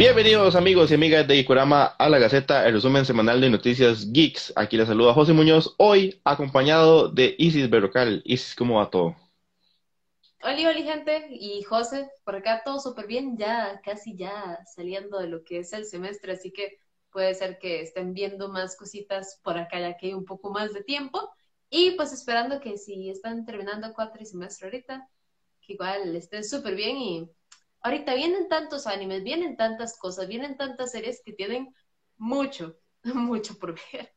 Bienvenidos amigos y amigas de Ikurama a la Gaceta, el resumen semanal de noticias geeks. Aquí les saluda José Muñoz, hoy acompañado de Isis Berrocal. Isis, ¿cómo va todo? Hola, hola gente, y José, por acá todo súper bien, ya casi ya saliendo de lo que es el semestre, así que puede ser que estén viendo más cositas por acá ya que hay un poco más de tiempo. Y pues esperando que si están terminando cuatro y semestre ahorita, que igual estén súper bien y ahorita vienen tantos animes, vienen tantas cosas, vienen tantas series que tienen mucho, mucho por ver.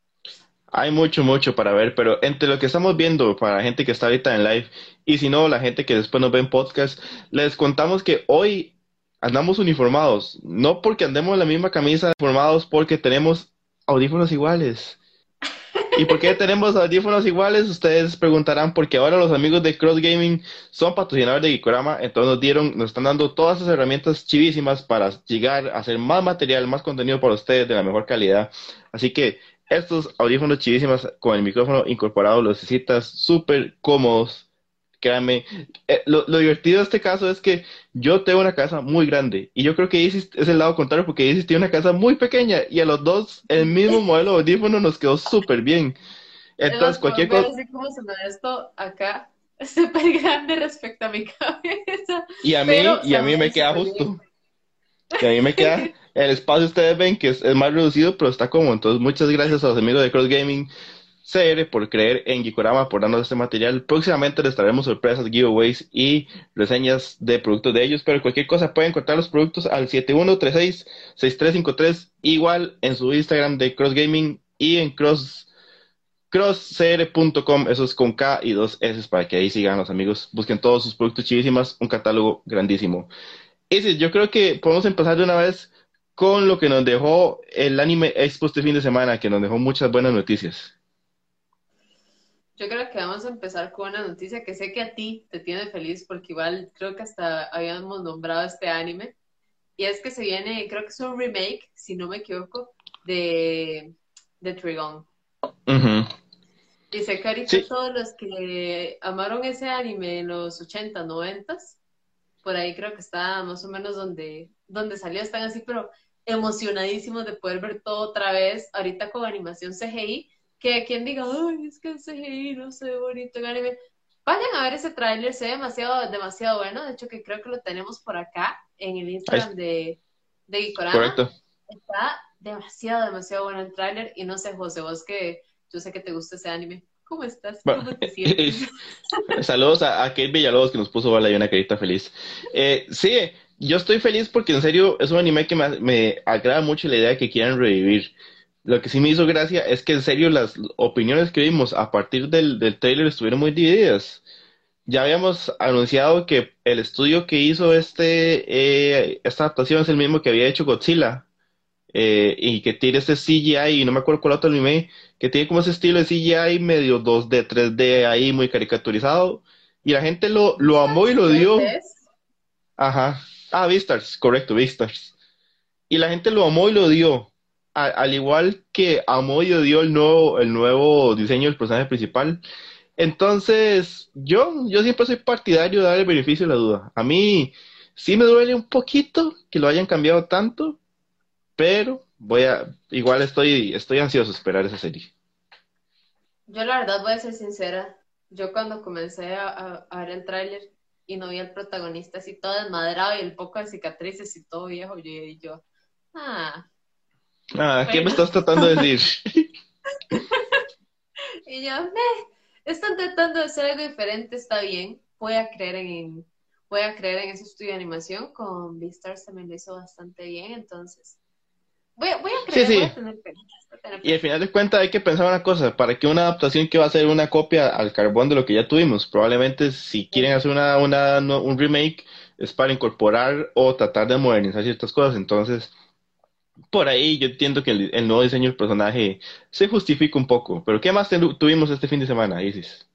Hay mucho, mucho para ver, pero entre lo que estamos viendo para la gente que está ahorita en live y si no, la gente que después nos ve en podcast, les contamos que hoy andamos uniformados, no porque andemos en la misma camisa, uniformados porque tenemos audífonos iguales. ¿Y por qué tenemos audífonos iguales? Ustedes preguntarán, porque ahora los amigos de Cross Gaming son patrocinadores de Gikorama, entonces nos dieron, nos están dando todas esas herramientas chivísimas para llegar a hacer más material, más contenido para ustedes de la mejor calidad. Así que estos audífonos chivísimas con el micrófono incorporado los necesitas súper cómodos eh, lo, divertido de este caso es que yo tengo una casa muy grande y yo creo que Isis es el lado contrario porque Isis tiene una casa muy pequeña y a los dos el mismo modelo de audífono nos quedó súper bien. Entonces, cualquier cosa... Así como se me esto acá, súper grande respecto a mi cabeza. Y a mí, y a mí me queda justo. Y a mí me queda el espacio, ustedes ven que es, es, más reducido, pero está cómodo. Entonces, muchas gracias a los amigos de Cross Gaming CR por creer en Gikorama, por darnos este material. Próximamente les traeremos sorpresas, giveaways y reseñas de productos de ellos, pero cualquier cosa pueden encontrar los productos al 7136-6353, igual en su Instagram de Cross Gaming y en cross crosscr.com, eso es con K y dos S para que ahí sigan los amigos, busquen todos sus productos chivísimas, un catálogo grandísimo. Ese, yo creo que podemos empezar de una vez con lo que nos dejó el Anime Expo este fin de semana, que nos dejó muchas buenas noticias. Yo creo que vamos a empezar con una noticia que sé que a ti te tiene feliz porque igual creo que hasta habíamos nombrado este anime. Y es que se viene, creo que es un remake, si no me equivoco, de, de Trigon. Y sé que ahorita todos los que amaron ese anime en los 80, 90, por ahí creo que está más o menos donde, donde salió, están así, pero emocionadísimos de poder ver todo otra vez, ahorita con animación CGI que quien diga, ay, es que el CGI no se ve bonito en anime. Vayan a ver ese tráiler, se ve demasiado, demasiado bueno. De hecho, que creo que lo tenemos por acá en el Instagram de, de Correcto. Está demasiado, demasiado bueno el tráiler. Y no sé, José, vos que yo sé que te gusta ese anime. ¿Cómo estás? ¿Cómo te sientes? Saludos a, a, Kate Villalobos que nos puso bala y una carita feliz. Eh, sí, yo estoy feliz porque en serio es un anime que me, me agrada mucho la idea de que quieran revivir. Lo que sí me hizo gracia es que en serio las opiniones que vimos a partir del, del trailer estuvieron muy divididas. Ya habíamos anunciado que el estudio que hizo este, eh, esta adaptación es el mismo que había hecho Godzilla. Eh, y que tiene este CGI, y no me acuerdo cuál otro anime, que tiene como ese estilo de CGI medio 2D, 3D ahí muy caricaturizado. Y la gente lo, lo amó y lo dio. Ajá. Ah, Vistars, correcto, Vistars. Y la gente lo amó y lo dio al igual que amó y odió el nuevo, el nuevo diseño del personaje principal. Entonces, yo, yo siempre soy partidario de dar el beneficio de la duda. A mí sí me duele un poquito que lo hayan cambiado tanto, pero voy a, igual estoy, estoy ansioso de esperar esa serie. Yo la verdad voy a ser sincera. Yo cuando comencé a, ver el tráiler y no vi al protagonista así todo desmadrado y el poco de cicatrices y todo viejo, yo, yo ah, Ah, ¿qué me estás tratando de decir? y yo, eh, están tratando de hacer algo diferente, está bien. Voy a creer en, voy a creer en ese estudio de animación. Con Beastars también lo hizo bastante bien, entonces. Voy, voy a creer, sí, sí. Y al final de cuentas hay que pensar una cosa, para que una adaptación que va a ser una copia al carbón de lo que ya tuvimos, probablemente si quieren hacer una, una, un remake es para incorporar o tratar de modernizar ciertas cosas, entonces por ahí yo entiendo que el, nuevo diseño del personaje se justifica un poco. Pero ¿qué más tuvimos este fin de semana, Isis?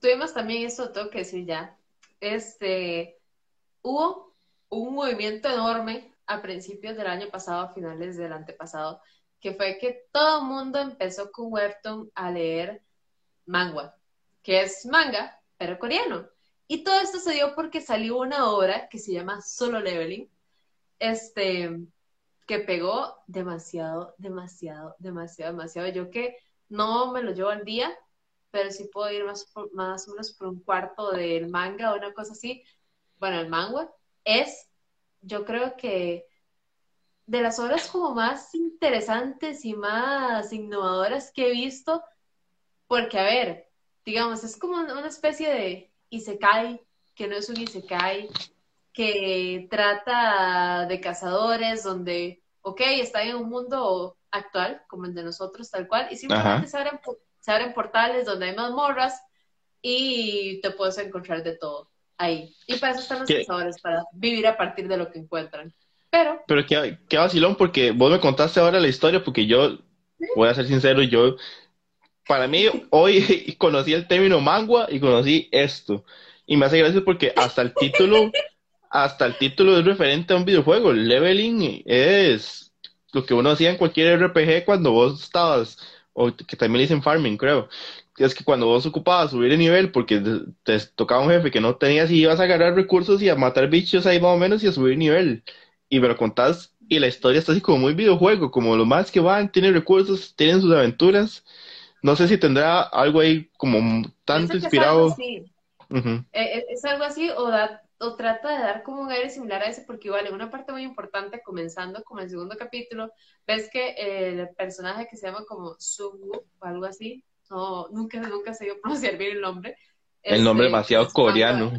Tuvimos también eso, tengo que decir ya. Este, hubo un movimiento enorme a principios del año pasado, a finales del antepasado, que fue que todo el mundo empezó con Webtoon a leer manga, que es manga, pero coreano. Y todo esto se dio porque salió una obra que se llama Solo Leveling, este, que pegó demasiado, demasiado, demasiado, demasiado. Yo que no me lo llevo al día, pero sí puedo ir más, más o menos por un cuarto del manga o una cosa así. Bueno, el manga es, yo creo que de las obras como más interesantes y más innovadoras que he visto, porque a ver, digamos, es como una especie de isekai, que no es un isekai, que trata de cazadores, donde, ok, está en un mundo actual, como el de nosotros, tal cual, y simplemente se abren, se abren, portales donde hay mazmorras y te puedes encontrar de todo ahí. Y para eso están los cazadores, para vivir a partir de lo que encuentran. Pero... Pero qué, qué vacilón, porque vos me contaste ahora la historia, porque yo, voy a ser sincero, yo para mí, hoy conocí el término mangua y conocí esto. Y me hace gracia porque hasta el título, hasta el título es referente a un videojuego. El leveling es lo que uno hacía en cualquier RPG cuando vos estabas, o que también le dicen farming, creo. Es que cuando vos ocupabas subir de nivel porque te tocaba un jefe que no tenías y ibas a agarrar recursos y a matar bichos ahí más o menos y a subir nivel. Y me lo contás y la historia está así como muy videojuego, como los más que van, tienen recursos, tienen sus aventuras no sé si tendrá algo ahí como tanto inspirado. Eh, eh, es algo así, o, da, o trata de dar como un aire similar a ese, porque igual en una parte muy importante, comenzando como el segundo capítulo, ves que el personaje que se llama como Sungu o algo así, no, nunca, nunca se dio pronunciar bien el nombre. El nombre este, demasiado coreano.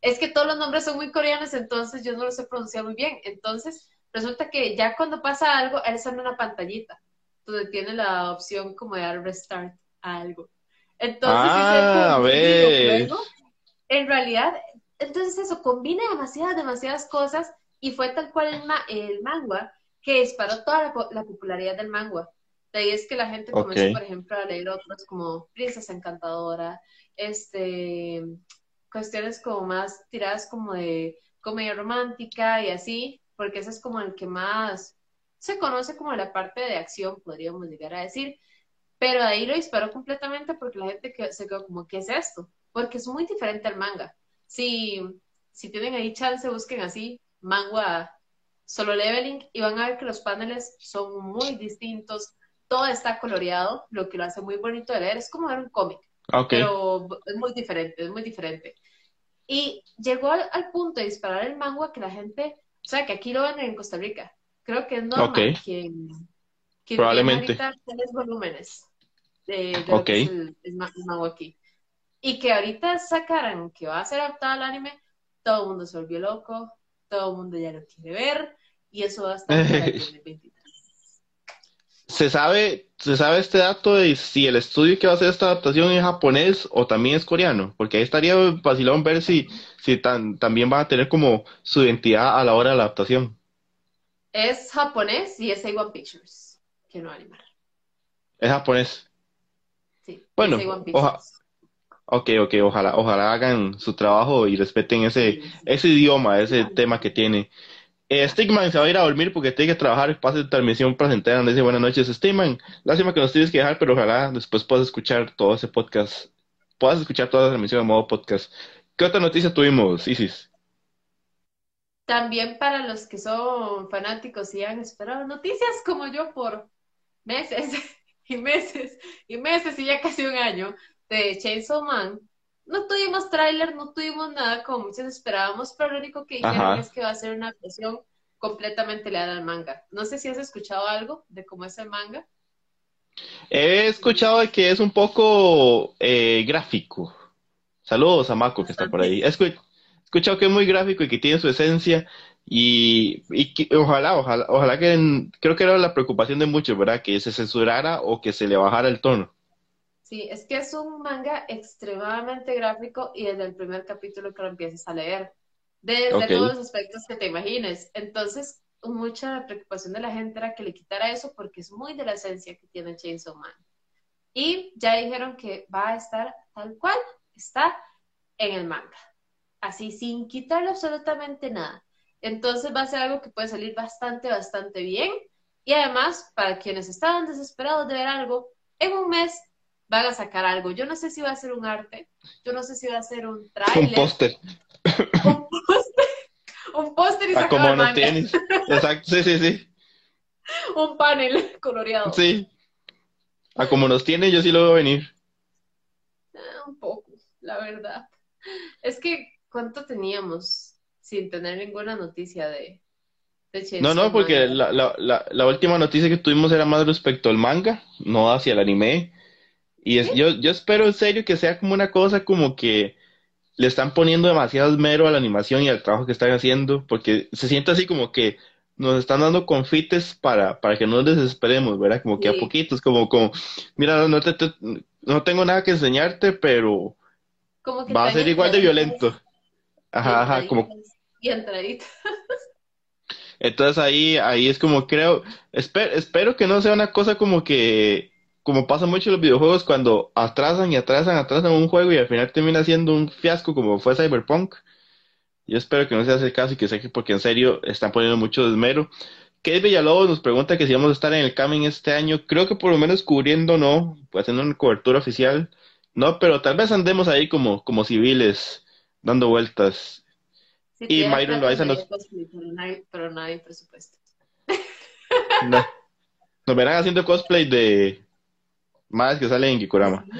Es que todos los nombres son muy coreanos, entonces yo no los sé pronunciar muy bien. Entonces, resulta que ya cuando pasa algo, él sale una pantallita donde tiene la opción como de dar restart a algo. Entonces, ah, a ver. en realidad, entonces eso combina demasiadas, demasiadas cosas y fue tal cual el, el manga que disparó toda la, popularidad del manga. De ahí es que la gente comenzó, por ejemplo, a leer otros como Princesa Encantadora, este, cuestiones como más tiradas como de comedia romántica y así, porque ese es como el que más se conoce como la parte de acción, podríamos llegar a decir, pero ahí lo disparó completamente porque la gente se quedó como, ¿qué es esto? Porque es muy diferente al manga. Si, si tienen ahí chance, busquen así, manga solo leveling y van a ver que los paneles son muy distintos, todo está coloreado, lo que lo hace muy bonito de leer, es como ver un cómic, pero es muy diferente, es muy diferente. Y llegó al, al, punto de disparar el manga que la gente, o sea, que aquí lo ven en Costa Rica, Creo que es normal quien, Probablemente. tiene tres volúmenes de, lo que es el, aquí. Y que ahorita sacaran que va a ser adaptado al anime, todo el mundo se volvió loco, todo el mundo ya lo quiere ver, y eso va a estar en el 2023. ¿Se sabe, ¿Se sabe este dato de si el estudio que va a hacer esta adaptación es japonés o también es coreano? Porque ahí estaría vacilón ver si, si también va a tener como su identidad a la hora de la adaptación. Es japonés y es A1 Pictures, que no animar. ¿Es japonés? Sí. Bueno, ok, ok, ojalá, ojalá hagan su trabajo y respeten ese, ese idioma, ese tema que tiene. Eh, Stigman se va a ir a dormir porque tiene que trabajar, pase de transmisión placentera, dice buenas noches, Stigman. Lástima que nos tienes que dejar, pero ojalá después puedas escuchar todo ese podcast, puedas escuchar toda la transmisión en modo podcast. ¿Qué otra noticia tuvimos, Isis? También para los que son fanáticos y han esperado noticias como yo por meses y meses y meses y ya casi un año de Chainsaw Man, no tuvimos tráiler, no tuvimos nada como muchos esperábamos, pero lo único que dijeron es que va a ser una versión completamente leal al manga. No sé si has escuchado algo de cómo es el manga. He escuchado que es un poco eh, gráfico. Saludos a Mako que está por ahí escuchado que es muy gráfico y que tiene su esencia y, ojalá, ojalá, ojalá que creo que era la preocupación de muchos, ¿verdad? Que se censurara o que se le bajara el tono. Sí, es que es un manga extremadamente gráfico y desde el primer capítulo que lo empieces a leer, desde todos los aspectos que te imagines. Entonces, mucha preocupación de la gente era que le quitara eso porque es muy de la esencia que tiene Chainsaw Man. Y ya dijeron que va a estar tal cual está en el manga así sin quitarle absolutamente nada. Entonces va a ser algo que puede salir bastante, bastante bien. Y además, para quienes estaban desesperados de ver algo, en un mes van a sacar algo. Yo no sé si va a ser un arte, yo no sé si va a ser un trailer. Un póster. Un póster. Un póster y ah, como no tienes. Exacto, sí, sí, sí. un panel coloreado. Sí. A como nos tiene, yo sí lo veo venir. Ah, un poco, la verdad. Es que, ¿cuánto teníamos sin tener ninguna noticia de, de No, no, porque la, la, la, la última noticia que tuvimos era más respecto al manga, no hacia el anime. Y es, yo, yo espero en serio que sea como una cosa como que le están poniendo demasiado esmero a la animación y al trabajo que están haciendo, porque se siente así como que nos están dando confites para, para que no nos desesperemos, ¿verdad? Como que a poquitos, como, como, mira, no, te, no tengo nada que enseñarte, pero va a ser igual de violento. Ajá, ajá, como... Y entraditas. Entonces ahí, ahí es como creo, espero, espero que no sea una cosa como que como pasa mucho en los videojuegos cuando atrasan y atrasan, atrasan un juego y al final termina siendo un fiasco como fue Cyberpunk. Yo espero que no sea ese caso y que sea que porque en serio están poniendo mucho desmero. Kate Villalobos nos pregunta que si vamos a estar en el Coming este año. Creo que por lo menos cubriendo no, pues haciendo una cobertura oficial. No, pero tal vez andemos ahí como, como civiles, dando vueltas. y Myron Loaiza nos... Pero no hay, presupuesto. No. Nos verán haciendo cosplay de, más que sale en Gikurama.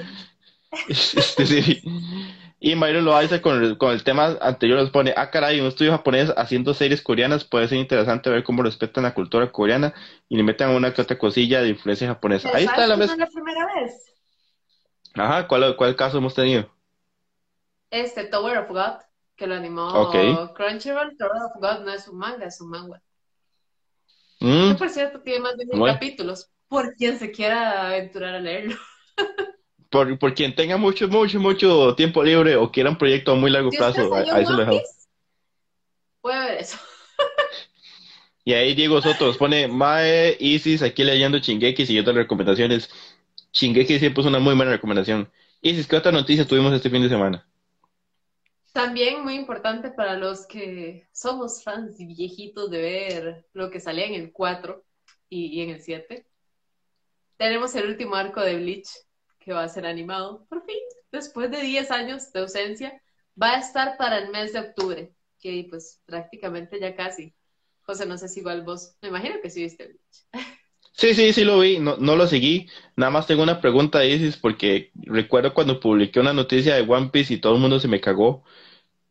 Sí. Y Myron lo hace con el, con el tema anterior, nos pone, ah caray, un estudio japonés haciendo series coreanas, puede ser interesante ver cómo respetan la cultura coreana y le meten una que otra cosilla de influencia japonesa. Ahí está la primera vez? Ajá, ¿cuál, ¿cuál caso hemos tenido? Este, Tower of God, que lo animó Crunchyroll. Tower of God no es un manga, es un manga. Mm. Que por cierto tiene más de mil capítulos, por quien se quiera aventurar a leerlo. por, por quien tenga mucho, mucho, mucho tiempo libre o quiera un proyecto a muy largo plazo, ahí se lo dejo. Puede ver eso. y ahí Diego Soto nos pone Mae Isis aquí leyendo Chingeki siguiendo las recomendaciones. Chingeki siempre es una muy buena recomendación. Isis, ¿qué otra noticia tuvimos este fin de semana? También muy importante para los que somos fans y viejitos de ver lo que salía en el 4 y, y en el 7 tenemos el último arco de Bleach que va a ser animado, por fin, después de 10 años de ausencia, va a estar para el mes de octubre, que pues prácticamente ya casi. José, no sé si igual vos, me imagino que sí viste Bleach. Sí, sí, sí lo vi, no, no lo seguí. Nada más tengo una pregunta, Isis, porque recuerdo cuando publiqué una noticia de One Piece y todo el mundo se me cagó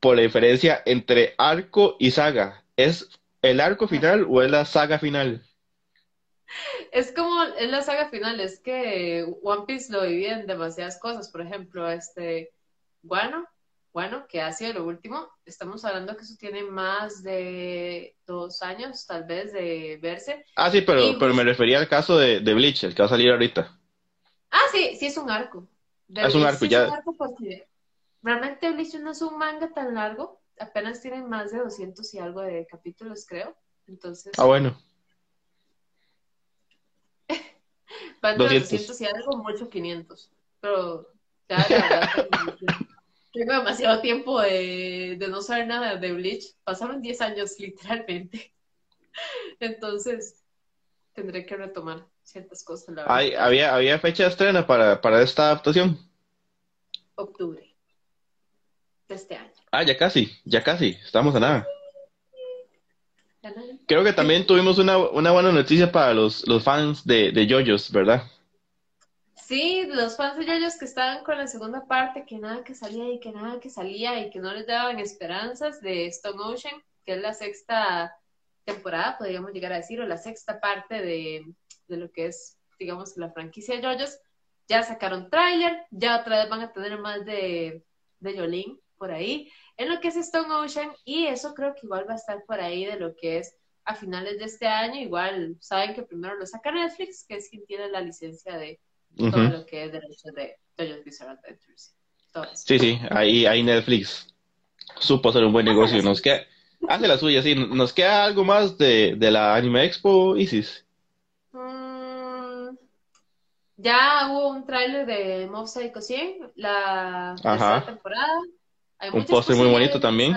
por la diferencia entre arco y saga. ¿Es el arco final o es la saga final? Es como, es la saga final, es que One Piece lo divide en demasiadas cosas. Por ejemplo, este, bueno, bueno, que ha sido lo último. Estamos hablando que eso tiene más de dos años, tal vez, de verse. Ah, sí, pero, pero me refería al caso de, de, Bleach, el que va a salir ahorita. Ah, sí, sí es un arco. es un arco, ya. realmente Bleach no es un manga tan largo, apenas tiene más de 200 y algo de capítulos, creo. Entonces. Ah, bueno. 200. y algo, mucho 500. Pero ya, la verdad, tengo demasiado tiempo de, de, no saber nada de Bleach. Pasaron 10 años, literalmente. Entonces, tendré que retomar ciertas cosas. La Hay, había, ¿Había fecha de estreno para, para esta adaptación? Octubre de este año. Ah, ya casi, ya casi, estamos a nada. Creo que también tuvimos una, una buena noticia para los, los fans de, de JoJo's, ¿verdad? Sí, los fans de JoJo's que estaban con la segunda parte, que nada que salía y que nada que salía y que no les daban esperanzas de Stone Ocean, que es la sexta temporada, podríamos llegar a decir, o la sexta parte de, de lo que es, digamos, la franquicia de JoJo's. Ya sacaron tráiler, ya otra vez van a tener más de, de Yolín por ahí en lo que es Stone Ocean y eso creo que igual va a estar por ahí de lo que es a finales de este año. Igual saben que primero lo saca Netflix, que es quien tiene la licencia de todo lo que es derecho de JoJo's Bizarre Adventures. Sí, sí, ahí, ahí Netflix supo hacer un buen negocio. Nos queda, hace la suya, sí. ¿Nos queda algo más de, de la Anime Expo, Isis? Mm, ya hubo un tráiler de Mob Psycho 100, la tercera temporada un póster muy bonito también.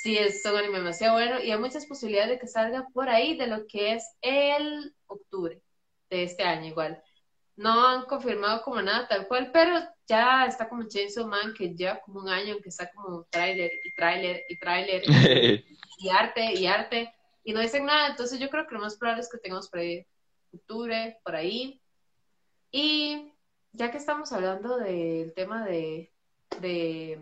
Sí, es un anime demasiado bueno y hay muchas posibilidades de que salga por ahí de lo que es el octubre de este año igual. No han confirmado como nada tal cual, pero ya está como Chainsaw Man que lleva como un año que está como tráiler y tráiler y tráiler y, arte y arte y no dicen nada, entonces yo creo que lo más probable es que tengamos por ahí octubre, por ahí. Y ya que estamos hablando del tema de, de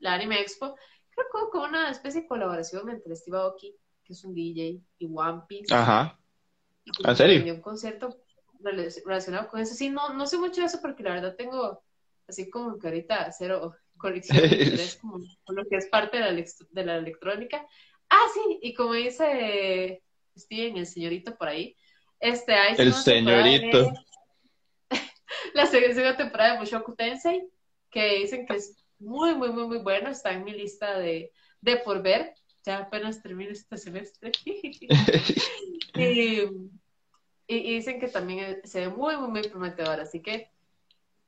la Anime Expo, que con una especie de colaboración entre Steve Aoki, que es un DJ, y One Piece. Ajá. ¿En serio? Un concierto relacionado con eso. Sí, no, no sé mucho de eso porque la verdad tengo así como que ahorita cero conexión con, lo que es parte de la, de la electrónica. Ah, sí, y como dice Steven, el señorito por ahí, este, hay el señorito. la segunda temporada de Mushoku Tensei, que dicen que es muy, muy, muy, muy bueno, está en mi lista de, de por ver, ya apenas termino este semestre. y, y, dicen que también se ve muy, muy, muy prometedor, así que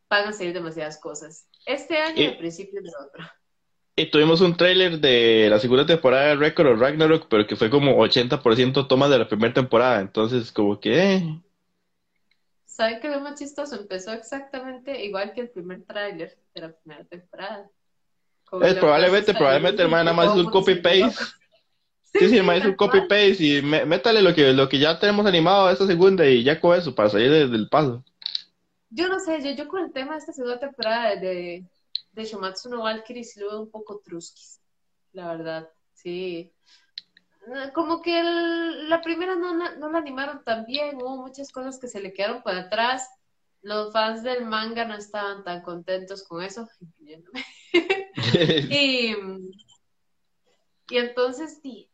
van a salir demasiadas cosas. Este año y el principio del otro. Y tuvimos un tráiler de la segunda temporada de Record of Ragnarok, pero que fue como 80% toma de la primera temporada, entonces como que... Eh. ¿Saben qué lo más chistoso? Empezó exactamente igual que el primer tráiler de la primera temporada. Es, probablemente, probablemente, hermano, nada más es un copy-paste. Sí, sí, más es un copy-paste y métale lo que, lo que ya tenemos animado a esta segunda y ya con eso para salir del paso. Yo no sé, yo, yo con el tema de esta segunda temporada de, de Shomatsu no Valkyrie sí lo veo un poco truskis, la verdad, sí. Como que la primera no, no, la animaron tan bien, hubo muchas cosas que se le quedaron por atrás. Los fans del manga no estaban tan contentos con eso, incluyéndome. y, y entonces, sí,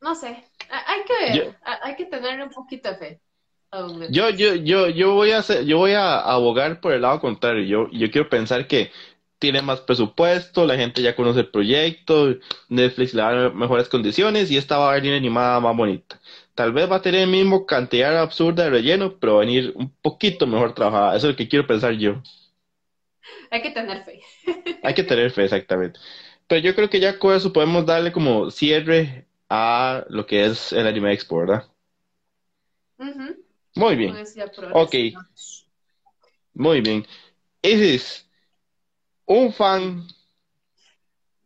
no sé, hay que ver, hay que tener un poquito de fe. Yo, yo, yo, yo voy a hacer, yo voy a abogar por el lado contrario. Yo, yo quiero pensar que tiene más presupuesto, la gente ya conoce el proyecto, Netflix le da mejores condiciones y esta va a venir animada más bonita. Tal vez va a tener el mismo cantidad absurda de relleno, pero va a venir un poquito mejor trabajada. Eso es lo que quiero pensar yo. Hay que tener fe. Hay que tener fe, exactamente. Pero yo creo que ya con eso podemos darle como cierre a lo que es el Anime Expo, ¿verdad? Muy bien. Ok. Muy bien. Ese es un fan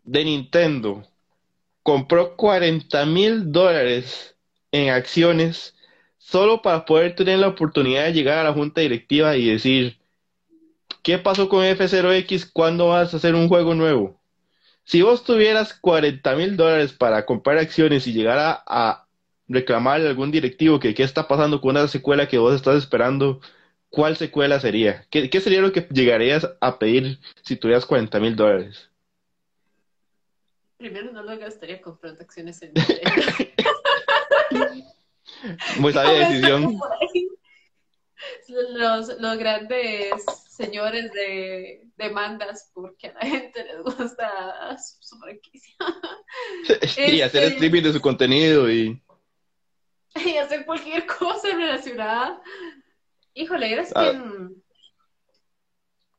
de Nintendo compró 40 mil dólares en acciones solo para poder tener la oportunidad de llegar a la junta directiva y decir, ¿qué pasó con F0X? ¿Cuándo vas a hacer un juego nuevo? Si vos tuvieras 40 mil dólares para comprar acciones y llegar a, reclamarle a algún directivo que qué está pasando con una secuela que vos estás esperando, ¿cuál secuela sería? ¿Qué, sería lo que llegarías a pedir si tuvieras 40 mil dólares? Primero no lo gastaría comprando acciones en Muy sabia decisión. Los, los grandes señores de demandas porque a la gente les gusta su, franquicia. y hacer este, streaming de su contenido y... Y hacer cualquier cosa relacionada Híjole, es ah. que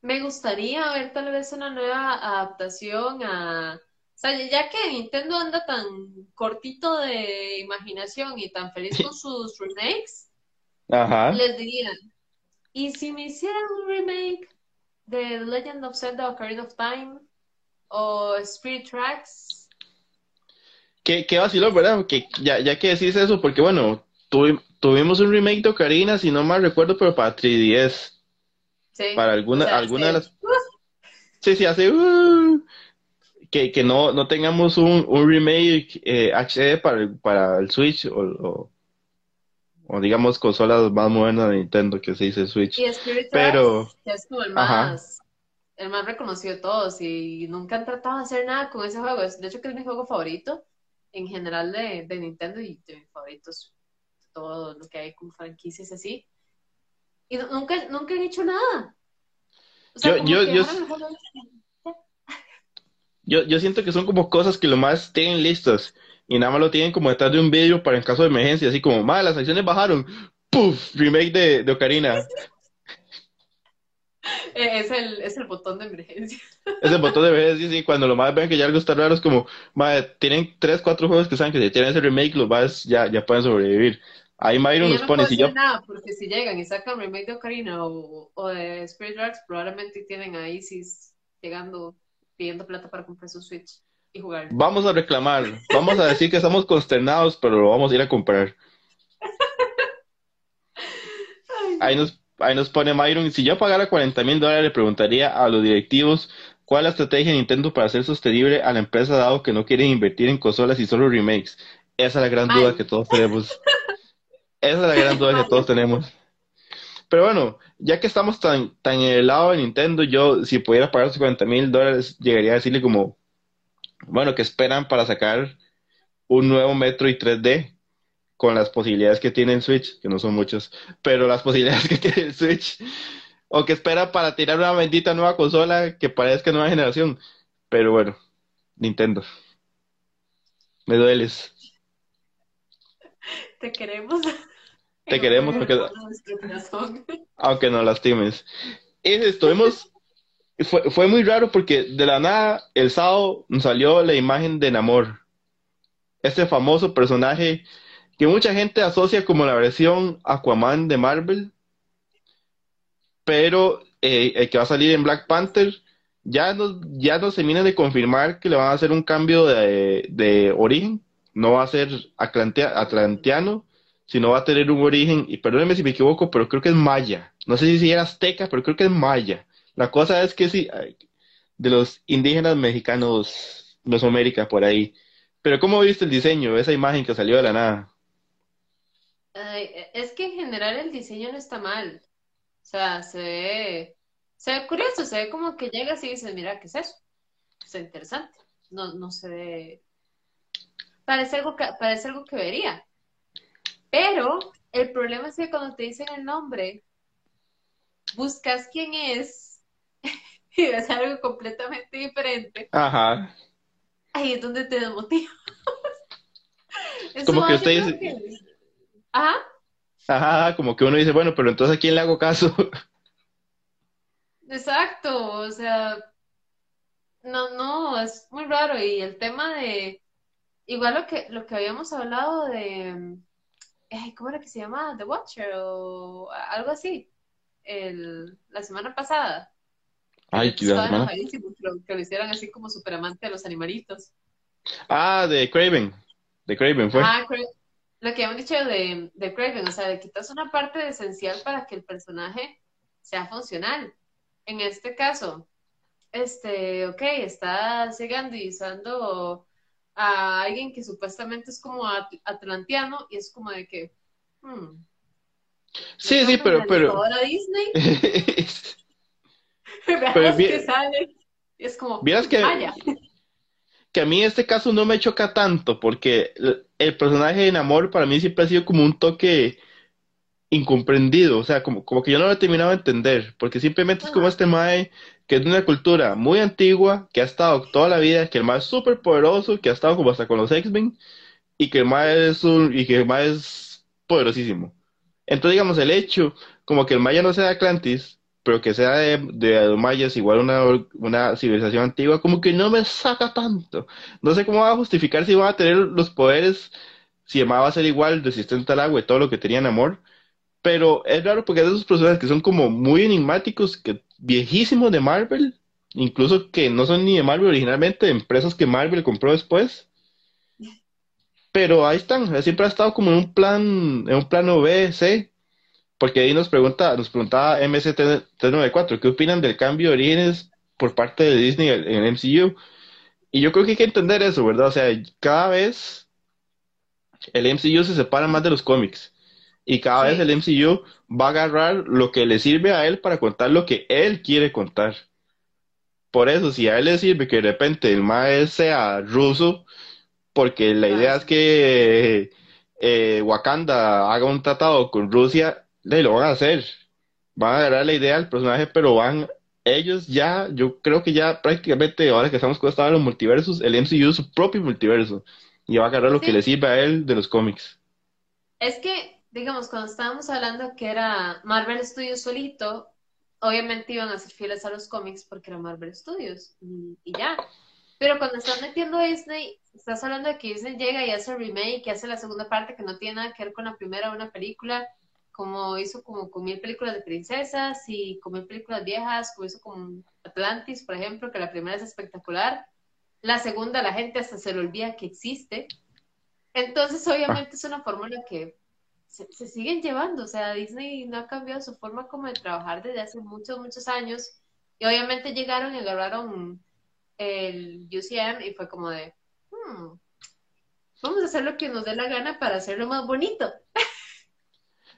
me gustaría ver tal vez una nueva adaptación a... O sea, ya que Nintendo anda tan cortito de imaginación y tan feliz con sus remakes, les diría, ¿y si me hicieran un remake de The Legend of Zelda Ocarina of Time o Spirit Tracks? Qué, qué vacilo, ¿verdad? Que ya, ya que decís eso, porque bueno, tuvimos un remake de Ocarina, si no mal recuerdo, pero para 3DS. Sí. Para alguna, alguna de las. Sí, sí, hace. Uh, que, que no, no tengamos un, un remake eh, HD para el, para el Switch o, o, digamos consolas más modernas de Nintendo que se dice Switch. Y Spirit pero que es como el más, el más reconocido de todos y nunca han tratado de hacer nada con ese juego. De hecho, que es mi juego favorito en general de, de Nintendo y de mis favoritos todo lo que hay con franquicias así. Y nunca, nunca han hecho nada. yo, yo, yo, yo, siento que son como cosas que lo más tienen listas y nada más lo tienen como detrás de un vídeo para en caso de emergencia, así como, más las acciones bajaron, ¡puf! Remake de, de Ocarina. Eh, es el, es el botón de emergencia. Es el botón de emergencia, sí. Cuando lo más ven que ya algo está raro, es como, tienen tres, cuatro juegos que saben que si tienen ese remake, los más ya, ya pueden sobrevivir. Ahí Myron nos pone, si yo... nada, porque si llegan y sacan remake de Ocarina o, o de Spirit Tracks, probablemente tienen ahí sí llegando, pidiendo plata para comprar su Switch. y jugar. Vamos a reclamar, vamos a decir que estamos consternados, pero lo vamos a ir a comprar. Ahí nos, ahí nos pone Myron, si yo pagara 40 mil dólares le preguntaría a los directivos cuál es la estrategia de Nintendo para hacer sostenible a la empresa dado que no quieren invertir en consolas y solo remakes. Esa es la gran duda que todos tenemos. Esa es la gran duda que todos tenemos. Pero bueno, ya que estamos tan, tan en el lado de Nintendo, yo si pudiera pagar 50 mil dólares, llegaría a decirle como, bueno, que esperan para sacar un nuevo Metroid 3D con las posibilidades que tiene el Switch, que no son muchas, pero las posibilidades que tiene el Switch, o que espera para tirar una bendita nueva consola que parezca nueva generación. Pero bueno, Nintendo. Me dueles. Te queremos. Te queremos porque, aunque nos lastimes. estuvimos, fue, fue muy raro porque de la nada el sábado nos salió la imagen de Namor. Ese famoso personaje que mucha gente asocia como la versión Aquaman de Marvel, pero eh, el que va a salir en Black Panther ya no, ya no se viene de confirmar que le van a hacer un cambio de, de origen, no va a ser atlanteano, sino va a tener un origen, y perdónenme si me equivoco, pero creo que es maya. No sé si era azteca, pero creo que es maya. La cosa es que sí, de los indígenas mexicanos, Mesoamérica, por ahí. Pero ¿cómo viste el diseño, esa imagen que salió de la nada? es que en general el diseño no está mal. O sea, se ve, se ve curioso, se ve como que llegas y dices, mira, ¿qué es eso? Es interesante. No, no se ve. Parece algo que, parece algo que vería. Pero el problema es que cuando te dicen el nombre, buscas quién es y ves algo completamente diferente. Ajá. Ahí es donde te desmotiva. como que usted Ajá. Ajá, como que uno dice, bueno, pero entonces a quién le hago caso. Exacto, o sea, no, no, es muy raro. Y el tema de, igual lo que, lo que habíamos hablado de, ¿cómo era que se llama? The Watcher o algo así, el, la semana pasada. Ay, qué semana. Que, lo hicieran así como super amante de los animalitos. Ah, de Craven. De Craven fue. Ah, lo que habían dicho de, de Craven, o sea, de quitas una parte esencial para que el personaje sea funcional. En este caso, este, ok, está usando a alguien que supuestamente es como atlantiano y es como de que... Hmm, sí, sí, pero... pero... Ahora Disney. pero que sale. Y es como... que, que a mí este caso no me choca tanto porque el personaje de Namor para mí siempre ha sido como un toque incomprendido, o sea, como, como que yo no lo he terminado de entender, porque simplemente es como este Mae que es de una cultura muy antigua, que ha estado toda la vida, que el Mae es súper poderoso, que ha estado como hasta con los X-Men, y que el Mae es un, y que el Mae es poderosísimo. Entonces, digamos, el hecho, como que el Maya no sea de Atlantis, pero que sea de, de los mayas igual una, una civilización antigua, como que no me saca tanto. No sé cómo va a justificar si va a tener los poderes, si el va a ser igual, resistente al agua y todo lo que tenía en amor. Pero es raro porque hay esos personajes que son como muy enigmáticos, que viejísimos de Marvel, incluso que no son ni de Marvel originalmente, empresas que Marvel compró después. Pero ahí están, siempre ha estado como en un plan, en un plano B, C, porque ahí nos pregunta, nos preguntaba MC394, ¿qué opinan del cambio de orígenes por parte de Disney en el MCU? Y yo creo que hay que entender eso, ¿verdad? O sea, cada vez el MCU se separa más de los cómics. Y cada vez el MCU va a agarrar lo que le sirve a él para contar lo que él quiere contar. Por eso, si a él le sirve que de repente el maestro sea ruso, porque la idea es que eh, Wakanda haga un tratado con Rusia, lo van a hacer. Van a agarrar la idea del personaje, pero van ellos ya, yo creo que ya prácticamente ahora que estamos con en los multiversos, el MCU es su propio multiverso y va a agarrar lo que le sirve a él de los cómics. Es que, digamos, cuando estábamos hablando que era Marvel Studios solito, obviamente iban a ser fieles a los cómics porque era Marvel Studios y, y ya. Pero cuando estás metiendo Disney, estás hablando de que Disney llega y hace el remake, y hace la segunda parte que no tiene nada que ver con la primera una película como hizo como con mil películas de princesas y con mil películas viejas, como hizo con Atlantis, por ejemplo, que la primera es espectacular. La segunda, la gente hasta se le olvida que existe. Entonces, obviamente, es una fórmula que se, siguen llevando. O sea, Disney no ha cambiado su forma como de trabajar desde hace muchos, muchos años. Y obviamente llegaron y agarraron el UCM y fue como de, hmm, vamos a hacer lo que nos dé la gana para hacerlo más bonito.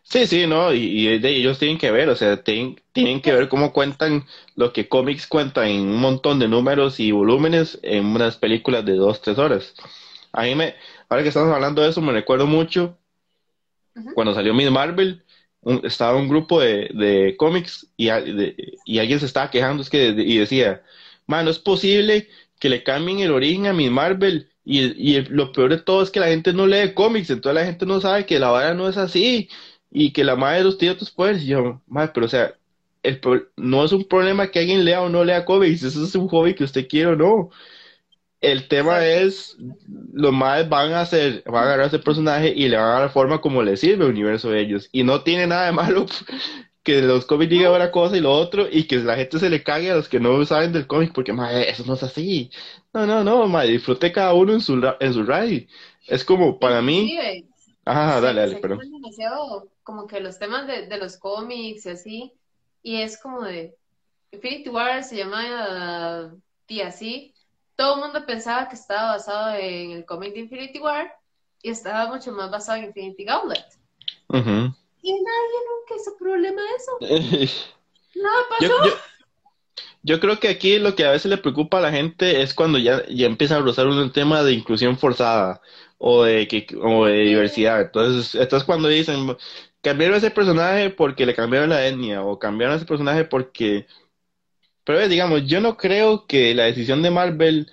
Sí, sí, no, y, ellos tienen que ver, o sea, tienen, tienen que ver cómo cuentan lo que cómics cuentan en un montón de números y volúmenes en unas películas de dos, tres horas. A mí me, ahora que estamos hablando de eso, me recuerdo mucho cuando salió Miss Marvel, estaba un grupo de, de cómics y, y alguien se estaba quejando es que, y decía, no es posible que le cambien el origen a Miss Marvel y, y lo peor de todo es que la gente no lee cómics, entonces la gente no sabe que la vara no es así y que la madre de los tiene otros poderes. Y yo, madre, pero o sea, el, no es un problema que alguien lea o no lea cómics, eso es un hobby que usted quiere o no. El tema es, los madres van a hacer, van a agarrar ese personaje y le van a dar forma como le sirve el universo de ellos. Y no tiene nada de malo que los cómics digan una cosa y lo otro y que la gente se le cague a los que no saben del cómic porque, madre, eso no es así. No, no, no, madre, disfrute cada uno en su, en su ride. Es como, para mí... Ajá, dale, dale, pero como que los temas de, de los cómics y así, y es como de Infinity War se llama uh, así, todo el mundo pensaba que estaba basado en el cómic de Infinity War y estaba mucho más basado en Infinity Gauntlet. Y nadie nunca hizo problema de eso. Nada pasó. Yo, creo que aquí lo que a veces le preocupa a la gente es cuando ya, ya empieza a rozar un tema de inclusión forzada o de, que, o de diversidad. Entonces, esto es cuando dicen, cambiaron ese personaje porque le cambiaron la etnia o cambiaron ese personaje porque... Pero digamos, yo no creo que la decisión de Marvel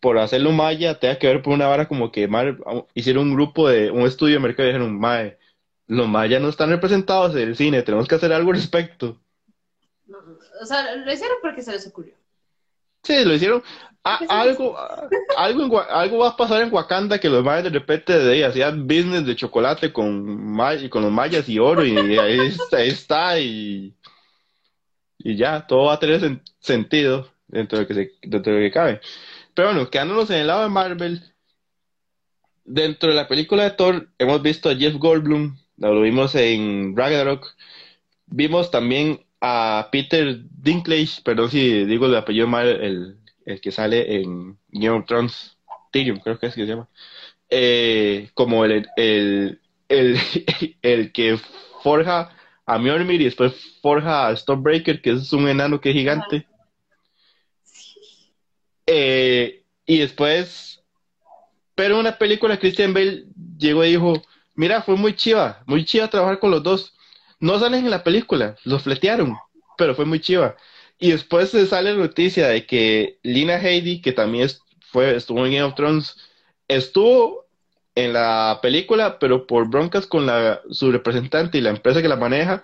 por hacerlo maya tenga que ver por una vara como que Marvel hicieron un grupo de un estudio de mercado y dijeron, mae, los mayas no están representados en el cine, tenemos que hacer algo al respecto. o sea, lo hicieron porque se les ocurrió. Sí, lo hicieron. algo, algo, algo va a pasar en Wakanda que los mayas de repente de ahí hacían business de chocolate con, con los mayas y oro y ahí está, y, y ya, todo va a tener sentido dentro de, que dentro de que cabe. Pero bueno, quedándonos en el lado de Marvel, dentro de la película de Thor hemos visto a Jeff Goldblum, lo vimos en Ragnarok, vimos también a Peter Dinklage, perdón si digo el apellido mal, el, el que sale en Game of Thrones, Tyrion, creo que es que se llama, eh, como el, el, el, el, que forja a Mjolnir y después forja a Stormbreaker, que es un enano que es gigante. Eh, y después, pero una película, Christian Bale llegó y dijo, mira, fue muy chiva, muy chiva trabajar con los dos no salen en la película, los fletearon, pero fue muy chiva. Y después se sale la noticia de que Lina Heidi, que también fue, estuvo en Game of Thrones, estuvo en la película, pero por broncas con la, su representante y la empresa que la maneja,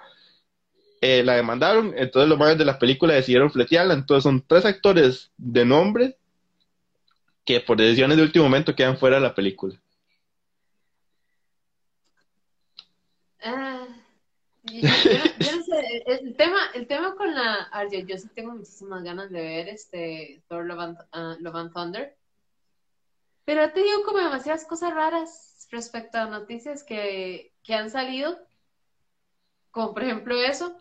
eh, la demandaron, entonces los madres de la película decidieron fletearla, entonces son tres actores de nombre que por decisiones de último momento quedan fuera de la película. Ah, el tema, el tema con la Arya, yo sí tengo muchísimas ganas de ver este Thor Love and, uh, Thunder. Pero te digo como demasiadas cosas raras respecto a noticias que, que han salido. Como por ejemplo eso.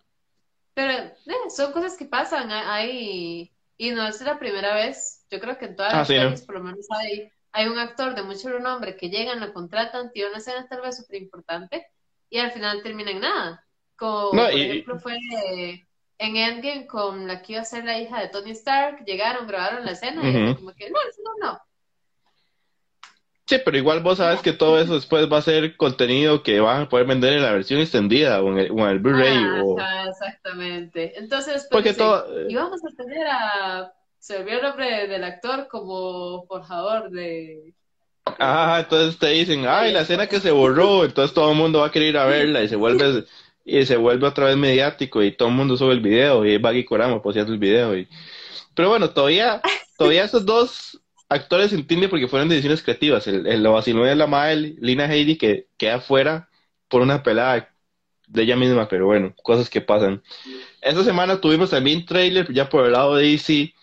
Pero eh, son cosas que pasan. Hay, y no es la primera vez. Yo creo que en todas ah, las por lo menos hay, hay un actor de mucho renombre que llegan, lo contratan, tiene una escena tal vez súper importante y al final termina en nada. Como, por ejemplo, fue en Endgame con la que iba a ser la hija de Tony Stark, llegaron, grabaron la escena y como que no, no, no. Sí, pero igual vos sabes que todo eso después va a ser contenido que van a poder vender en la versión extendida o en el, el Blu-ray. Ah, exactamente. Entonces, porque todo... íbamos a tener a. Se olvidó el nombre del actor como forjador de. Ah, entonces te dicen, ay, la escena que se borró, entonces todo el mundo va a querer ir a verla y se vuelve y se vuelve otra vez mediático y todo el mundo sube el video y Baggy Coramo posteando el video y pero bueno todavía todavía esos dos actores se entienden porque fueron decisiones creativas. El, el lo de la madre Lina Heidi que queda fuera por una pelada de ella misma pero bueno cosas que pasan. Esta semana tuvimos también trailer ya por el lado de DC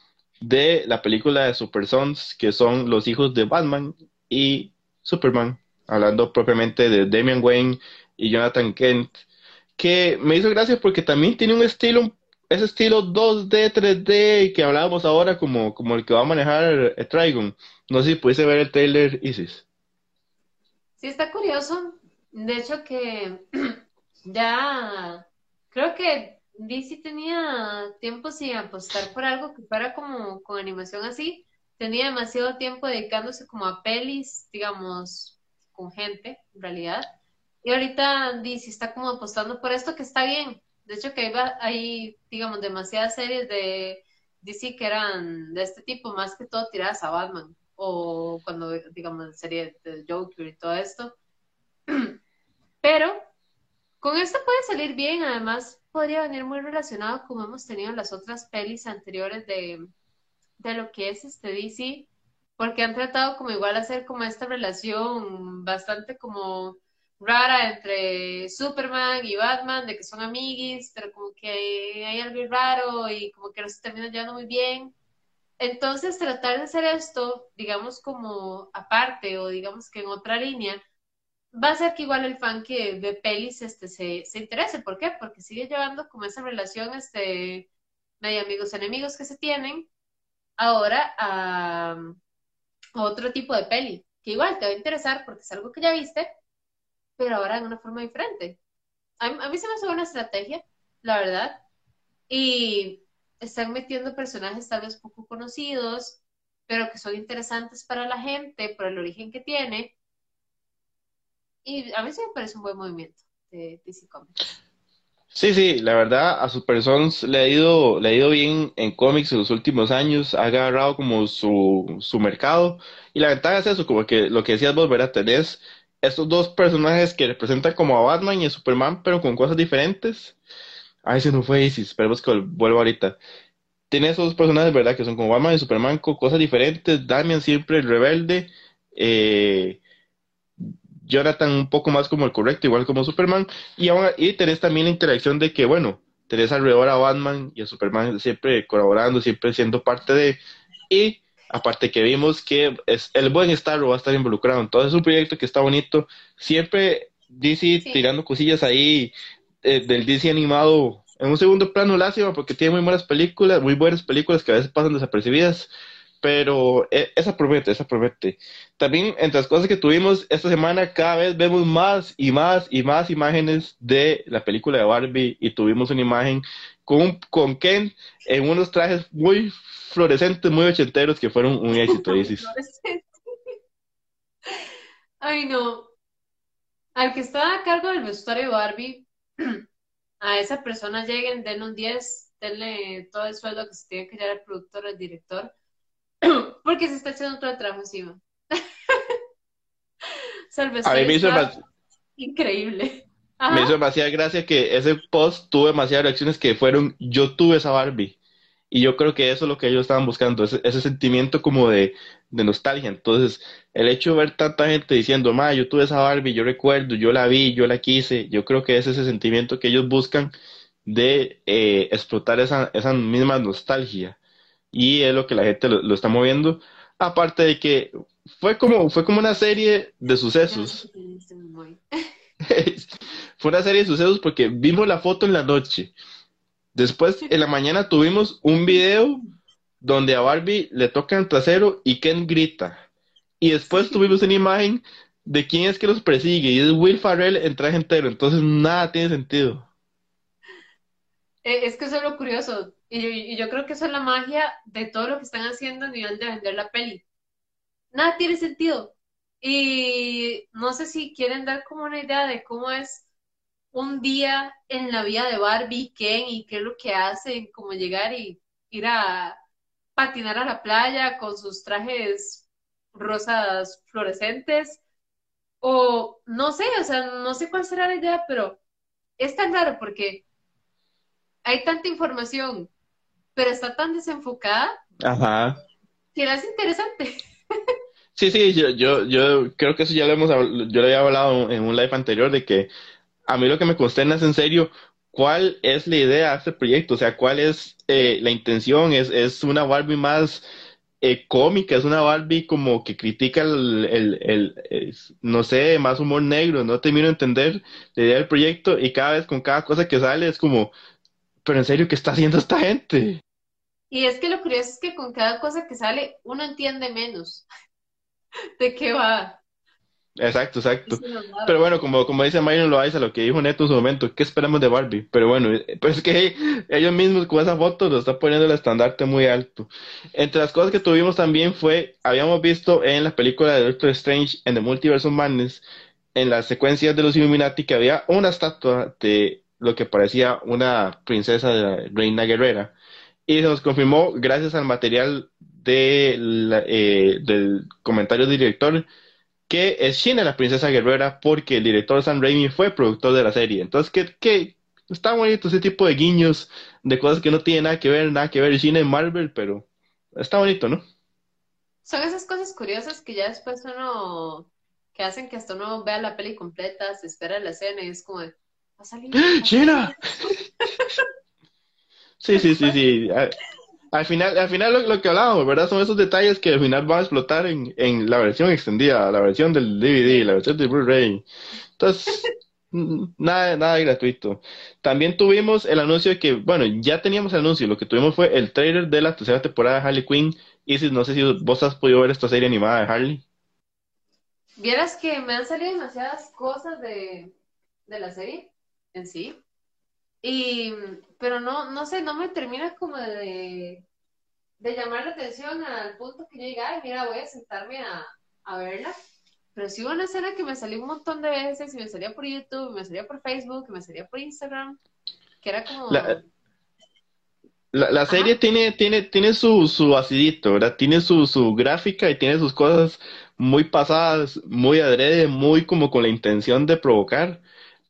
de la película de Super Sons, que son los hijos de Batman y Superman, hablando propiamente de Damian Wayne y Jonathan Kent, que me hizo gracia porque también tiene un estilo, ese estilo 2D, 3D que hablábamos ahora como, como el que va a manejar Trigon. No sé si pudiese ver el trailer, Isis. Sí, está curioso. De hecho que ya creo que DC tenía tiempo sin apostar por algo que fuera como con animación así. Tenía demasiado tiempo dedicándose como a pelis, digamos, con gente, en realidad. Y ahorita DC está como apostando por esto que está bien. De hecho que hay, digamos, demasiadas series de DC que eran de este tipo, más que todo tiradas a Batman. O cuando, digamos, serie de Joker y todo esto. Pero con esto puede salir bien, además podría venir muy relacionado como hemos tenido en las otras pelis anteriores de, de lo que es este DC, porque han tratado como igual hacer como esta relación bastante como rara entre Superman y Batman, de que son amiguis, pero como que hay algo raro y como que no se termina llevando muy bien. Entonces, tratar de hacer esto, digamos, como aparte o digamos que en otra línea, va a ser que igual el fan que ve pelis este, se, se interese. ¿Por qué? Porque sigue llevando como esa relación este, de amigos enemigos que se tienen ahora a, otro tipo de peli, que igual te va a interesar porque es algo que ya viste, pero ahora en una forma diferente. A, mí se me hace una estrategia, la verdad, y están metiendo personajes tal vez poco conocidos, pero que son interesantes para la gente por el origen que tiene y a mí sí me parece un buen movimiento de DC Comics. Sí, sí, la verdad a Super Sons le ha ido, le ha ido bien en cómics en los últimos años, ha agarrado como su, su mercado y la ventaja es eso, como que lo que decías vos, ¿verdad? Tenés estos dos personajes que representan como a Batman y a Superman, pero con cosas diferentes. Ay, se no fue Isis, esperemos que vuelva ahorita. Tiene esos dos personajes, ¿verdad? Que son como Batman y Superman con cosas diferentes. Damian siempre el rebelde. Eh, Jonathan un poco más como el correcto, igual como Superman, y, y tenés también la interacción de que, bueno, tenés alrededor a Batman y a Superman siempre colaborando, siempre siendo parte de, y aparte que vimos que es, el buen Star va a estar involucrado, entonces es un proyecto que está bonito, siempre DC tirando cosillas ahí eh, del DC animado. En un segundo plano lástima porque tiene muy buenas películas, muy buenas películas que a veces pasan desapercibidas, pero e, esa promete, esa promete. También entre las cosas que tuvimos esta semana, cada vez vemos más y más y más imágenes de la película de Barbie y tuvimos una imagen con, con Ken en unos trajes muy fluorescentes, muy ochenteros que fueron un éxito, Ay, no. Al que estaba a cargo del vestuario de Barbie, a esa persona lleguen, denle un 10, denle todo el sueldo que se tiene que dar al productor, al director porque se está haciendo todo el trabajo encima. a mí me hizo increíble. Me hizo demasiada gracia que ese post tuvo demasiadas reacciones que fueron yo tuve esa Barbie. Y yo creo que eso es lo que ellos estaban buscando, ese, sentimiento como de, nostalgia. Entonces, el hecho de ver tanta gente diciendo, ma, yo tuve esa Barbie, yo recuerdo, yo la vi, yo la quise, yo creo que es ese sentimiento que ellos buscan de eh, explotar esa, esa misma nostalgia y es lo que la gente lo, está moviendo. Aparte de que fue como, fue como una serie de sucesos. fue una serie de sucesos porque vimos la foto en la noche. Después, en la mañana, tuvimos un video donde a Barbie le toca el trasero y Ken grita. Y después tuvimos una imagen de quién es que los persigue y es Will Farrell en traje entero. Entonces, nada tiene sentido. Eh, es que eso es lo curioso. Y, yo creo que eso es la magia de todo lo que están haciendo a nivel de vender la peli. Nada tiene sentido. Y no sé si quieren dar como una idea de cómo es un día en la vida de Barbie Ken y qué es lo que hacen, como llegar y ir a patinar a la playa con sus trajes rosas fluorescentes. O no sé, o sea, no sé cuál será la idea, pero es tan raro porque hay tanta información pero está tan desenfocada Ajá. que la hace interesante. Sí, sí, yo, yo, yo creo que eso ya lo hemos yo lo había hablado en un live anterior de que a mí lo que me consterna es en serio ¿cuál es la idea de este proyecto? O sea, ¿cuál es eh, la intención? ¿Es, ¿Es una Barbie más eh, cómica? ¿Es una Barbie como que critica el, el, no sé, más humor negro? No termino de entender la idea del proyecto y cada vez con cada cosa que sale es como, pero en serio, ¿qué está haciendo esta gente? Y es que lo curioso es que con cada cosa que sale uno entiende menos de qué va. Exacto, exacto. Pero bueno, como, como dice Myron Loaiza, lo que dijo Neto en su momento, ¿qué esperamos de Barbie? Pero bueno, eh, pues es que ellos mismos con esa foto lo están poniendo el estandarte muy alto. Entre las cosas que tuvimos también fue, habíamos visto en la película de Doctor Strange en The Multiverse of Madness, en las secuencias de los Illuminati, que había una estatua de lo que parecía una princesa de la reina guerrera. Y se nos confirmó, gracias al material de eh, del comentario del director, que es China la princesa guerrera porque el director Sam Raimi fue productor de la serie. Entonces, que, que está bonito ese tipo de guiños de cosas que no tienen nada que ver, nada que ver China en Marvel, pero está bonito, ¿no? Son esas cosas curiosas que ya después uno, que hacen que hasta uno vea la peli completa, se espera la escena y es como de, va a salir. ¡China! sí, sí, sí, sí. Al final, al final lo, que hablábamos, ¿verdad? Son esos detalles que al final van a explotar en, en la versión extendida, la versión del DVD, la versión del Blu-ray. Entonces, nada, nada gratuito. También tuvimos el anuncio de que, bueno, ya teníamos el anuncio, lo que tuvimos fue el trailer de la tercera temporada de Harley Quinn. Y si, no sé si vos has podido ver esta serie animada de Harley. Vieras que me han salido demasiadas cosas de, de la serie en sí. Y, pero no, no sé, no me termina como de, de llamar la atención al punto que yo diga, mira, voy a sentarme a, a verla. Pero sí hubo una escena que me salió un montón de veces, y me salía por YouTube, me salía por Facebook, me salía por Instagram, que era como... La, la, serie tiene, tiene, tiene su, su acidito, ¿verdad? Tiene su, su gráfica y tiene sus cosas muy pasadas, muy adrede, muy como con la intención de provocar.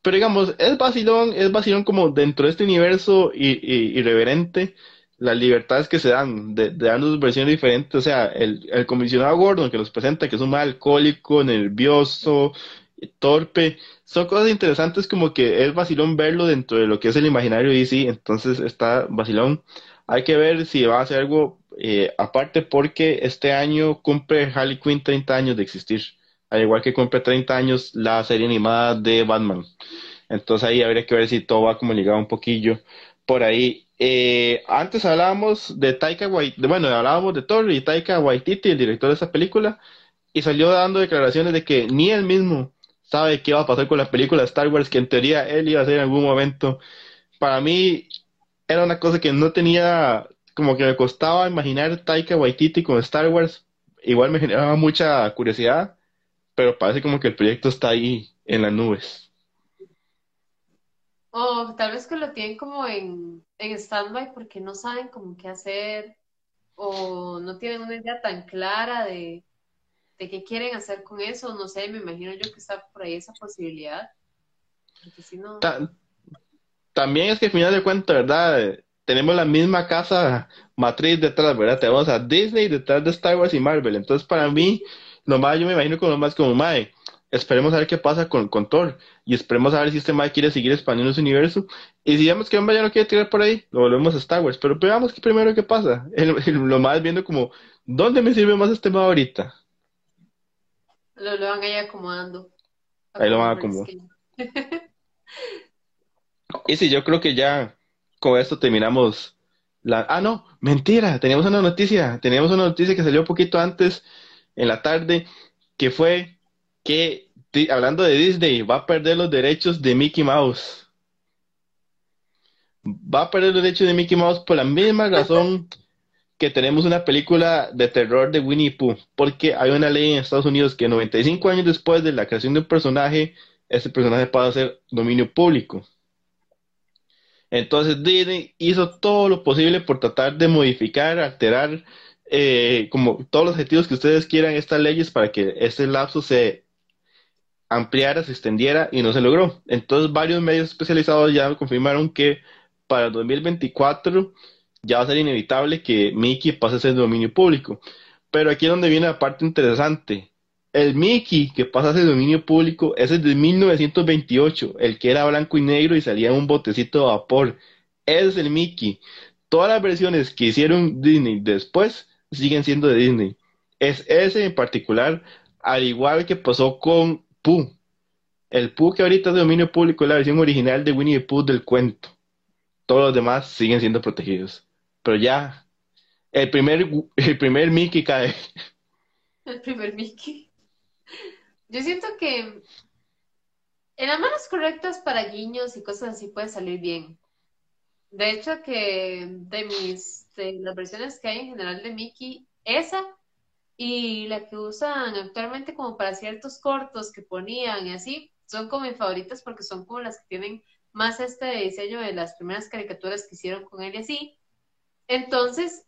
Pero digamos, es vacilón, es vacilón como dentro de este universo irreverente, las libertades que se dan, de, de dar dos versiones diferentes. O sea, el, el comisionado Gordon que los presenta, que es un mal alcohólico, nervioso, torpe, son cosas interesantes como que es vacilón verlo dentro de lo que es el imaginario DC, entonces está vacilón. Hay que ver si va a hacer algo eh, aparte porque este año cumple Harley Quinn 30 años de existir al igual que cumple 30 años la serie animada de Batman. Entonces ahí habría que ver si todo va como ligado un poquillo por ahí. Eh, antes hablábamos de Taika Waititi, bueno, hablábamos de Thor y Taika Waititi, el director de esa película, y salió dando declaraciones de que ni él mismo sabe qué va a pasar con la película de Star Wars, que en teoría él iba a hacer en algún momento. Para mí era una cosa que no tenía, como que me costaba imaginar Taika Waititi con Star Wars. Igual me generaba mucha curiosidad, pero parece como que el proyecto está ahí en las nubes. O tal vez que lo tienen como en, en stand-by porque no saben cómo qué hacer o no tienen una idea tan clara de, de qué quieren hacer con eso. No sé, me imagino yo que está por ahí esa posibilidad. también es que al final de cuentas, ¿verdad? Tenemos la misma casa matriz detrás, ¿verdad? Tenemos a Disney detrás de Star Wars y Marvel. Entonces, para mí, más yo me imagino como más como Mae. Esperemos a ver qué pasa con, con Thor. Y esperemos a ver si este Mae quiere seguir expandiendo su universo. Y si vemos que hombre ya no quiere tirar por ahí, lo volvemos a Star Wars. Pero veamos que primero qué pasa. lo más viendo como, ¿dónde me sirve más este Mae ahorita? Lo, lo van a ir acomodando. Ahí lo van a acomodar. y sí, yo creo que ya con esto terminamos la... Ah, no, mentira, teníamos una noticia. Teníamos una noticia que salió un poquito antes en la tarde, que fue que, hablando de Disney, va a perder los derechos de Mickey Mouse. Va a perder los derechos de Mickey Mouse por la misma razón que tenemos una película de terror de Winnie Pooh, porque hay una ley en Estados Unidos que 95 años después de la creación de un personaje, ese personaje puede ser dominio público. Entonces Disney hizo todo lo posible por tratar de modificar, alterar eh, como todos los objetivos que ustedes quieran estas leyes para que este lapso se ampliara, se extendiera y no se logró. Entonces varios medios especializados ya confirmaron que para el 2024 ya va a ser inevitable que Mickey pase a ser dominio público. Pero aquí es donde viene la parte interesante. El Mickey que pasa a ser dominio público es el de 1928, el que era blanco y negro y salía en un botecito de vapor. Ese es el Mickey. Todas las versiones que hicieron Disney después siguen siendo de Disney. Es ese en particular, al igual que pasó con Pooh. El Pooh que ahorita es de dominio público es la versión original de Winnie the Pooh del cuento. Todos los demás siguen siendo protegidos. Pero ya, el primer, el primer Mickey cae. El primer Mickey. Yo siento que en las manos correctas para guiños y cosas así puede salir bien. De hecho, que de mis de las versiones que hay en general de Mickey, esa y la que usan actualmente como para ciertos cortos que ponían y así, son como mis favoritas porque son como las que tienen más este diseño de las primeras caricaturas que hicieron con él y así. Entonces,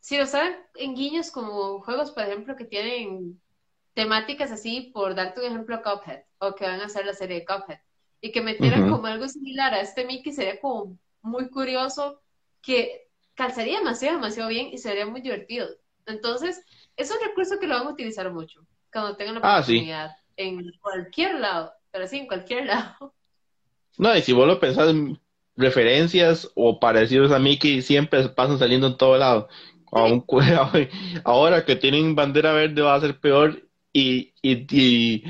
si lo saben en guiños como juegos, por ejemplo, que tienen temáticas así, por darte un ejemplo, Cuphead, o que van a hacer la serie de Cuphead, y que metieran como algo similar a este Mickey, sería como muy curioso, que calzaría demasiado, demasiado bien y sería muy divertido. Entonces, es un recurso que lo van a utilizar mucho cuando tengan la Ah, oportunidad en cualquier lado, pero sí, en cualquier lado. No, y si vos lo pensás, referencias o parecidos a Mickey siempre pasan saliendo en todo lado. Aún cu- ahora que tienen bandera verde va a ser peor y, y, y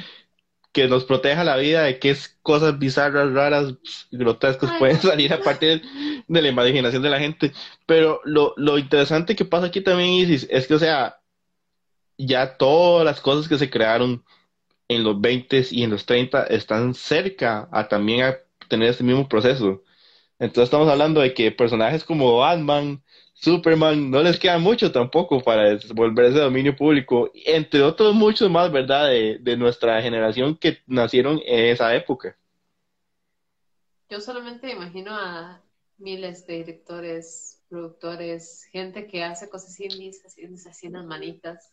que nos proteja la vida de es cosas bizarras, raras, grotescas Ay, pueden salir a partir de la imaginación de la gente. Pero lo, lo interesante que pasa aquí también, Isis, es que, o sea, ya todas las cosas que se crearon en los 20 y en los 30 están cerca a también a tener ese mismo proceso. Entonces estamos hablando de que personajes como Batman, Superman, no les queda mucho tampoco para volverse dominio público, entre otros muchos más, ¿verdad? De, de nuestra generación que nacieron en esa época. Yo solamente me imagino a miles de directores, productores, gente que hace cosas indies, haciendo así en las manitas,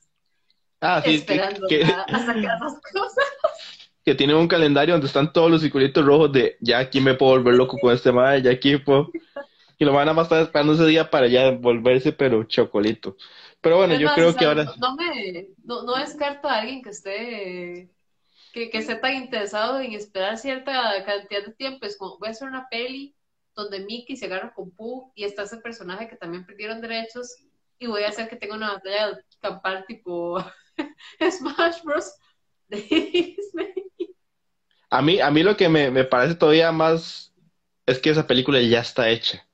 Ah, sí, que, esperando que, a sacar las cosas. que tienen un calendario donde están todos los circulitos rojos de ya aquí me puedo volver loco con este madre, ya aquí puedo. Y lo van a más estar esperando ese día para ya volverse, pero chocolito. Pero bueno, yo creo o sea, que ahora. no, no me, no, no descarto a alguien que esté, que, que esté tan interesado en esperar cierta cantidad de tiempo. Es como, voy a hacer una peli donde Mickey se agarra con Pooh y está ese personaje que también perdieron derechos y voy a hacer que tenga una batalla campal tipo Smash Bros. de Disney. A mí, a mí lo que me, me parece todavía más es que esa película ya está hecha.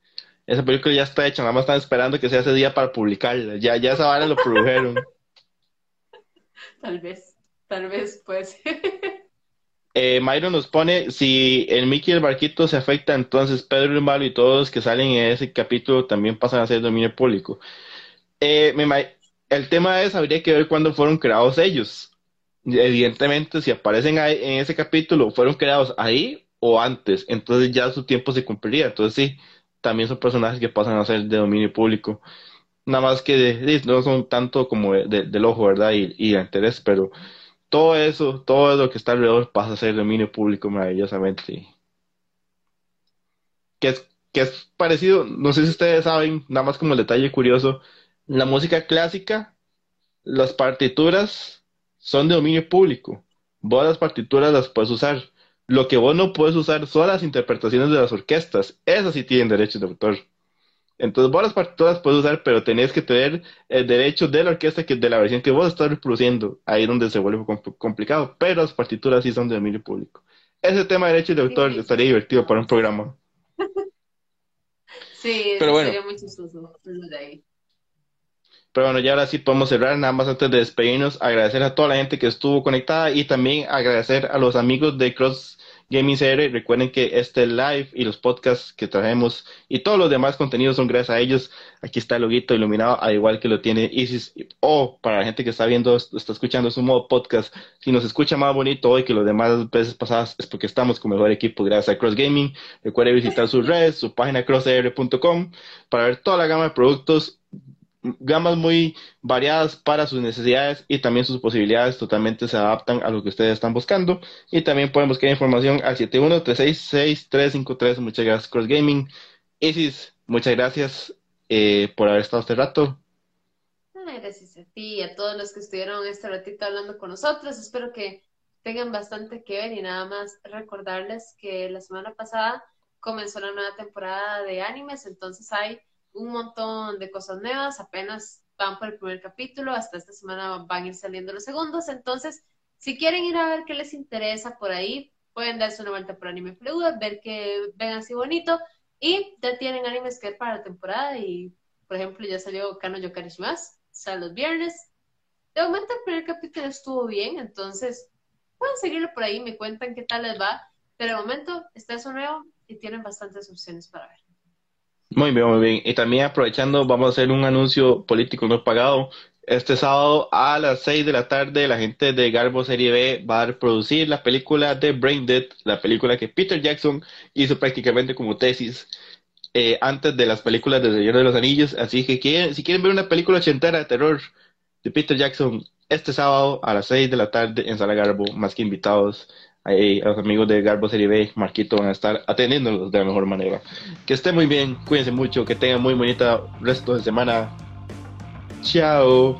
Esa película ya está hecha, nada más están esperando que sea ese día para publicarla. Ya, ya esa vara lo produjeron. Tal vez, tal vez, pues. Eh, Mayro nos pone, si el Mickey y el barquito se afecta, entonces Pedro el Malo y todos los que salen en ese capítulo también pasan a ser dominio público. Eh, el tema es, habría que ver cuándo fueron creados ellos. Evidentemente, si aparecen ahí en ese capítulo, fueron creados ahí o antes, entonces ya su tiempo se cumpliría. Entonces sí, también son personajes que pasan a ser de dominio público. Nada más que de- no son tanto como de- de- del ojo, ¿verdad? Y, y de interés, pero todo eso, todo lo que está alrededor pasa a ser dominio público maravillosamente. Que es, que es parecido, no sé si ustedes saben, nada más como el detalle curioso, la música clásica, las partituras son de dominio público. Vos las partituras las puedes usar. Lo que vos no puedes usar son las interpretaciones de las orquestas. Esas sí tienen derechos de autor. Entonces vos las partituras puedes usar, pero tenés que tener el derecho de la orquesta que de la versión que vos estás reproduciendo. Ahí es donde se vuelve compl- complicado. Pero las partituras sí son de dominio público. Ese tema de derechos de autor Sí. estaría divertido para un programa. Sí, Pero bueno. sería muy chistoso. ahí. Pero bueno, ya ahora sí podemos cerrar. Nada más antes de despedirnos, agradecer a toda la gente que estuvo conectada y también agradecer a los amigos de Cross Gaming CR. Recuerden que este live y los podcasts que traemos y todos los demás contenidos son gracias a ellos. Aquí está el loguito iluminado, al igual que lo tiene Isis. O para la gente que está viendo, está escuchando su modo podcast, si nos escucha más bonito hoy que los demás veces pasadas, es porque estamos con mejor equipo gracias a Cross Gaming. Recuerde visitar sus redes, su página crossr.com para ver toda la gama de productos gamas muy variadas para sus necesidades y también sus posibilidades totalmente se adaptan a lo que ustedes están buscando. Y también pueden buscar información al 71366353. Muchas gracias, Cross Gaming. Isis, muchas gracias eh, por haber estado este rato. Gracias a ti y a todos los que estuvieron este ratito hablando con nosotros. Espero que tengan bastante que ver y nada más recordarles que la semana pasada comenzó la nueva temporada de animes, entonces hay un montón de cosas nuevas, apenas van por el primer capítulo, hasta esta semana van a ir saliendo los segundos, entonces si quieren ir a ver qué les interesa por ahí, pueden darse una vuelta por Anime Fluid, ver que ven así bonito y ya tienen animes que ver para la temporada y por ejemplo ya salió Kano Yokarishimasu, sale los viernes. De momento el primer capítulo estuvo bien, entonces pueden seguirlo por ahí, me cuentan qué tal les va, pero de momento está eso nuevo y tienen bastantes opciones para ver. Muy bien, muy bien. Y también aprovechando, vamos a hacer un anuncio político no pagado. Este sábado a las 6 de la tarde, la gente de Garbo Serie B va a producir la película de Brain Dead, la película que Peter Jackson hizo prácticamente como tesis eh, antes de las películas de Señor de los Anillos. Así que si quieren ver una película ochentera de terror de Peter Jackson, este sábado a las 6 de la tarde en Sala Garbo, más que invitados ahí los amigos de Garbo Serie B, Marquito van a estar atendiéndolos de la mejor manera. Que esté muy bien, cuídense mucho, que tengan muy bonita resto de semana. Chao.